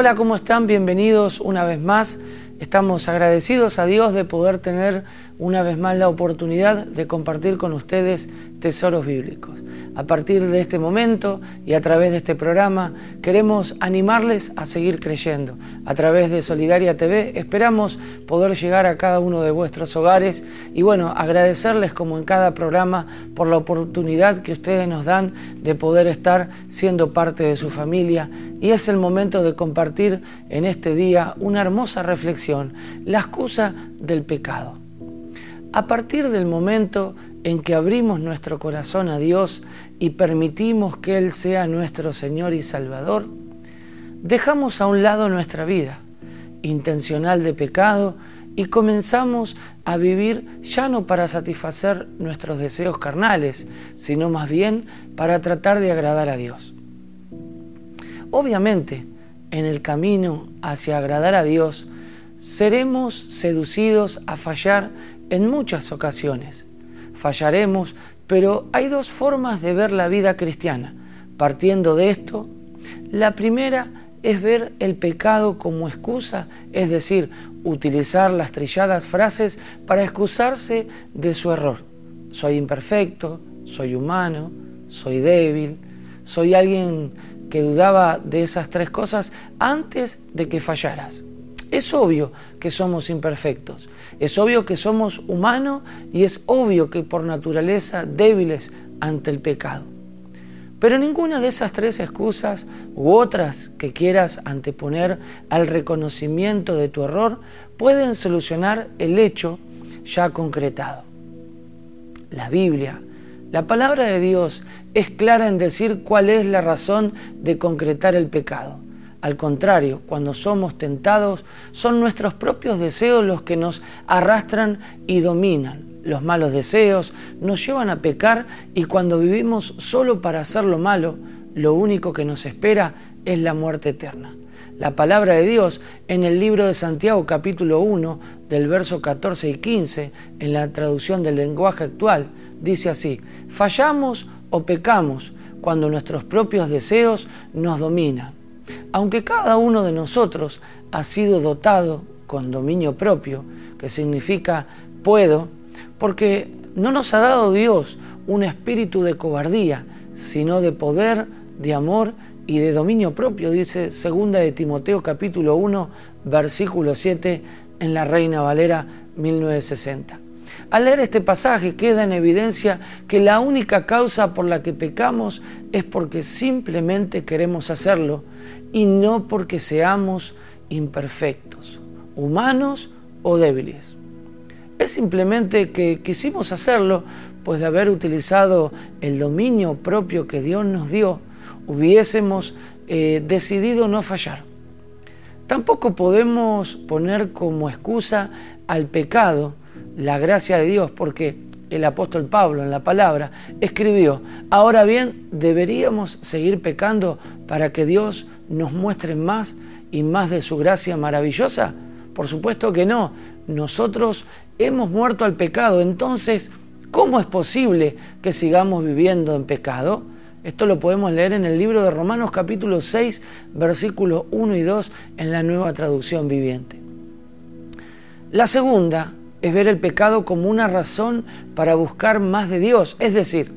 Hola, ¿cómo están? Bienvenidos una vez más. Estamos agradecidos a Dios de poder tener una vez más la oportunidad de compartir con ustedes tesoros bíblicos. A partir de este momento y a través de este programa queremos animarles a seguir creyendo. A través de Solidaria TV esperamos poder llegar a cada uno de vuestros hogares y bueno, agradecerles como en cada programa por la oportunidad que ustedes nos dan de poder estar siendo parte de su familia y es el momento de compartir en este día una hermosa reflexión, la excusa del pecado. A partir del momento en que abrimos nuestro corazón a Dios y permitimos que Él sea nuestro Señor y Salvador, dejamos a un lado nuestra vida intencional de pecado y comenzamos a vivir ya no para satisfacer nuestros deseos carnales, sino más bien para tratar de agradar a Dios. Obviamente, en el camino hacia agradar a Dios, seremos seducidos a fallar en muchas ocasiones fallaremos, pero hay dos formas de ver la vida cristiana. Partiendo de esto, la primera es ver el pecado como excusa, es decir, utilizar las trilladas frases para excusarse de su error. Soy imperfecto, soy humano, soy débil, soy alguien que dudaba de esas tres cosas antes de que fallaras. Es obvio que somos imperfectos, es obvio que somos humanos y es obvio que por naturaleza débiles ante el pecado. Pero ninguna de esas tres excusas u otras que quieras anteponer al reconocimiento de tu error pueden solucionar el hecho ya concretado. La Biblia, la palabra de Dios, es clara en decir cuál es la razón de concretar el pecado al contrario, cuando somos tentados, son nuestros propios deseos los que nos arrastran y dominan. Los malos deseos nos llevan a pecar y cuando vivimos solo para hacer lo malo, lo único que nos espera es la muerte eterna. La palabra de Dios en el libro de Santiago capítulo 1 del verso 14 y 15 en la traducción del lenguaje actual dice así, fallamos o pecamos cuando nuestros propios deseos nos dominan aunque cada uno de nosotros ha sido dotado con dominio propio, que significa puedo, porque no nos ha dado Dios un espíritu de cobardía, sino de poder, de amor y de dominio propio, dice 2 de Timoteo capítulo 1, versículo 7 en la Reina Valera 1960. Al leer este pasaje queda en evidencia que la única causa por la que pecamos es porque simplemente queremos hacerlo y no porque seamos imperfectos, humanos o débiles. Es simplemente que quisimos hacerlo, pues de haber utilizado el dominio propio que Dios nos dio, hubiésemos eh, decidido no fallar. Tampoco podemos poner como excusa al pecado la gracia de Dios, porque el apóstol Pablo en la palabra escribió, ahora bien, deberíamos seguir pecando para que Dios nos muestre más y más de su gracia maravillosa? Por supuesto que no. Nosotros hemos muerto al pecado. Entonces, ¿cómo es posible que sigamos viviendo en pecado? Esto lo podemos leer en el libro de Romanos capítulo 6, versículos 1 y 2 en la nueva traducción viviente. La segunda es ver el pecado como una razón para buscar más de Dios, es decir,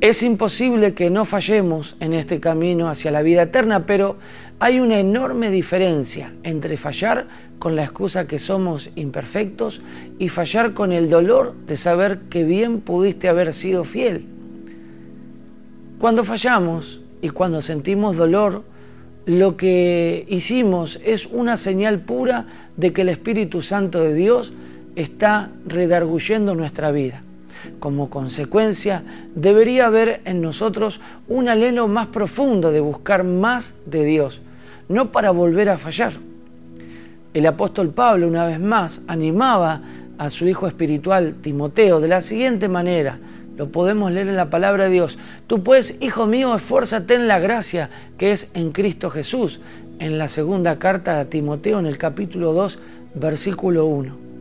es imposible que no fallemos en este camino hacia la vida eterna, pero hay una enorme diferencia entre fallar con la excusa que somos imperfectos y fallar con el dolor de saber que bien pudiste haber sido fiel. Cuando fallamos y cuando sentimos dolor, lo que hicimos es una señal pura de que el Espíritu Santo de Dios está redarguyendo nuestra vida. Como consecuencia, debería haber en nosotros un alelo más profundo de buscar más de Dios, no para volver a fallar. El apóstol Pablo, una vez más, animaba a su hijo espiritual Timoteo de la siguiente manera, lo podemos leer en la palabra de Dios. Tú pues, hijo mío, esfuérzate en la gracia que es en Cristo Jesús, en la segunda carta a Timoteo en el capítulo 2, versículo 1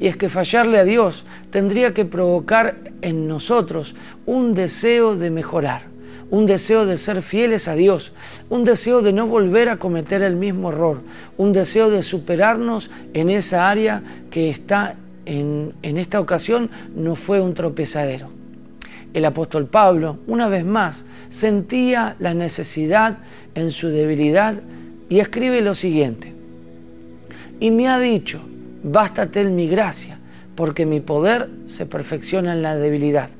y es que fallarle a Dios tendría que provocar en nosotros un deseo de mejorar, un deseo de ser fieles a Dios, un deseo de no volver a cometer el mismo error, un deseo de superarnos en esa área que está en, en esta ocasión no fue un tropezadero. El apóstol Pablo, una vez más, sentía la necesidad en su debilidad y escribe lo siguiente. Y me ha dicho, bástate en mi gracia, porque mi poder se perfecciona en la debilidad.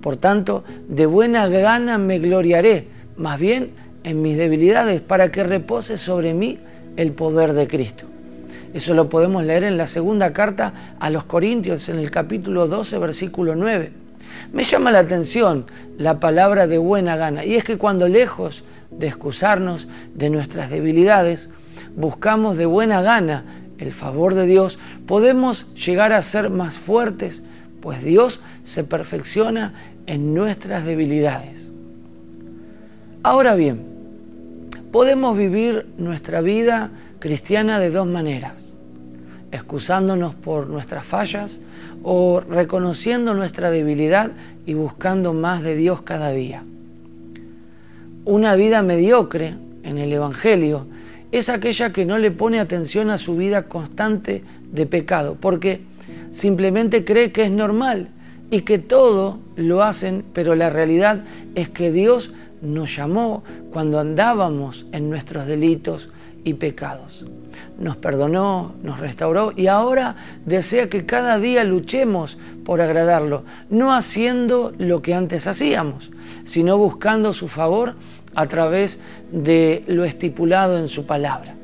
Por tanto, de buena gana me gloriaré, más bien en mis debilidades, para que repose sobre mí el poder de Cristo. Eso lo podemos leer en la segunda carta a los Corintios, en el capítulo 12, versículo 9. Me llama la atención la palabra de buena gana, y es que cuando lejos de excusarnos de nuestras debilidades, buscamos de buena gana el favor de Dios, podemos llegar a ser más fuertes, pues Dios se perfecciona en nuestras debilidades. Ahora bien, podemos vivir nuestra vida cristiana de dos maneras, excusándonos por nuestras fallas o reconociendo nuestra debilidad y buscando más de Dios cada día. Una vida mediocre en el Evangelio es aquella que no le pone atención a su vida constante de pecado, porque simplemente cree que es normal y que todo lo hacen, pero la realidad es que Dios nos llamó cuando andábamos en nuestros delitos y pecados. Nos perdonó, nos restauró y ahora desea que cada día luchemos por agradarlo, no haciendo lo que antes hacíamos, sino buscando su favor a través de lo estipulado en su palabra.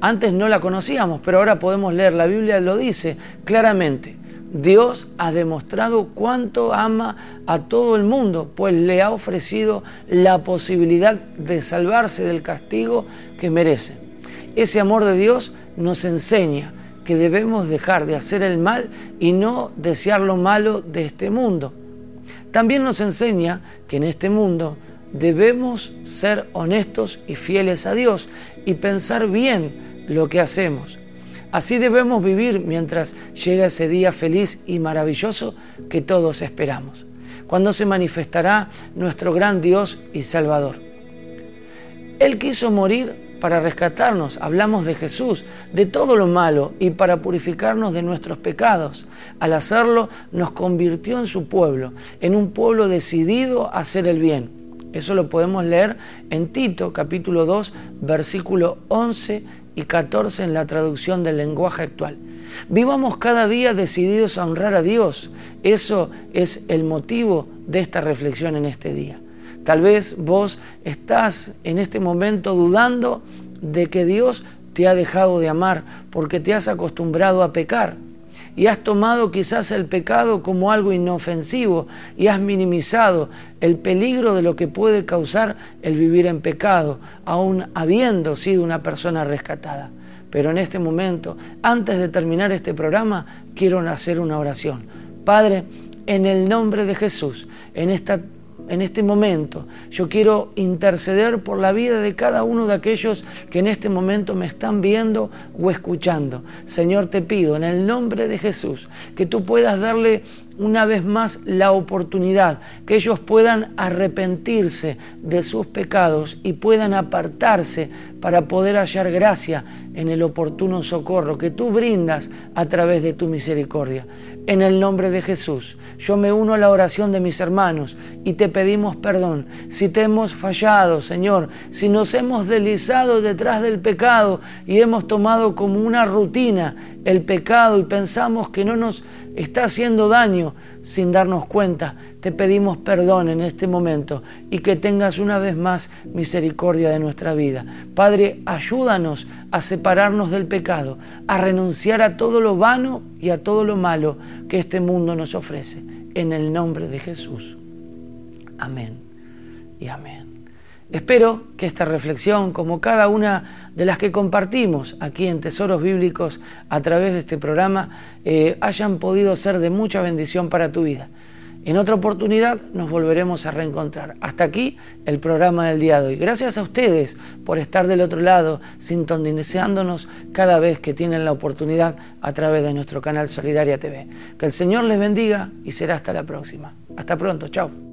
Antes no la conocíamos, pero ahora podemos leer, la Biblia lo dice claramente. Dios ha demostrado cuánto ama a todo el mundo, pues le ha ofrecido la posibilidad de salvarse del castigo que merecen. Ese amor de Dios nos enseña que debemos dejar de hacer el mal y no desear lo malo de este mundo. También nos enseña que en este mundo debemos ser honestos y fieles a Dios y pensar bien lo que hacemos. Así debemos vivir mientras llega ese día feliz y maravilloso que todos esperamos, cuando se manifestará nuestro gran Dios y Salvador. Él quiso morir para rescatarnos, hablamos de Jesús, de todo lo malo y para purificarnos de nuestros pecados. Al hacerlo nos convirtió en su pueblo, en un pueblo decidido a hacer el bien. Eso lo podemos leer en Tito capítulo 2 versículo 11 y 14 en la traducción del lenguaje actual. Vivamos cada día decididos a honrar a Dios. Eso es el motivo de esta reflexión en este día. Tal vez vos estás en este momento dudando de que Dios te ha dejado de amar porque te has acostumbrado a pecar y has tomado quizás el pecado como algo inofensivo y has minimizado el peligro de lo que puede causar el vivir en pecado, aún habiendo sido una persona rescatada. Pero en este momento, antes de terminar este programa, quiero hacer una oración. Padre, en el nombre de Jesús, en esta en este momento. Yo quiero interceder por la vida de cada uno de aquellos que en este momento me están viendo o escuchando. Señor, te pido en el nombre de Jesús que tú puedas darle una vez más la oportunidad, que ellos puedan arrepentirse de sus pecados y puedan apartarse para poder hallar gracia en el oportuno socorro que tú brindas a través de tu misericordia. En el nombre de Jesús, yo me uno a la oración de mis hermanos y te pedimos perdón. Si te hemos fallado, Señor, si nos hemos deslizado detrás del pecado y hemos tomado como una rutina el pecado y pensamos que no nos está haciendo daño sin darnos cuenta. Te pedimos perdón en este momento y que tengas una vez más misericordia de nuestra vida. Padre, ayúdanos a separarnos del pecado, a renunciar a todo lo vano y a todo lo malo que este mundo nos ofrece. En el nombre de Jesús. Amén y amén. Espero que esta reflexión, como cada una de las que compartimos aquí en Tesoros Bíblicos a través de este programa, eh, hayan podido ser de mucha bendición para tu vida. En otra oportunidad nos volveremos a reencontrar. Hasta aquí el programa del día de hoy. Gracias a ustedes por estar del otro lado, sintonizándonos cada vez que tienen la oportunidad a través de nuestro canal Solidaria TV. Que el Señor les bendiga y será hasta la próxima. Hasta pronto, chao.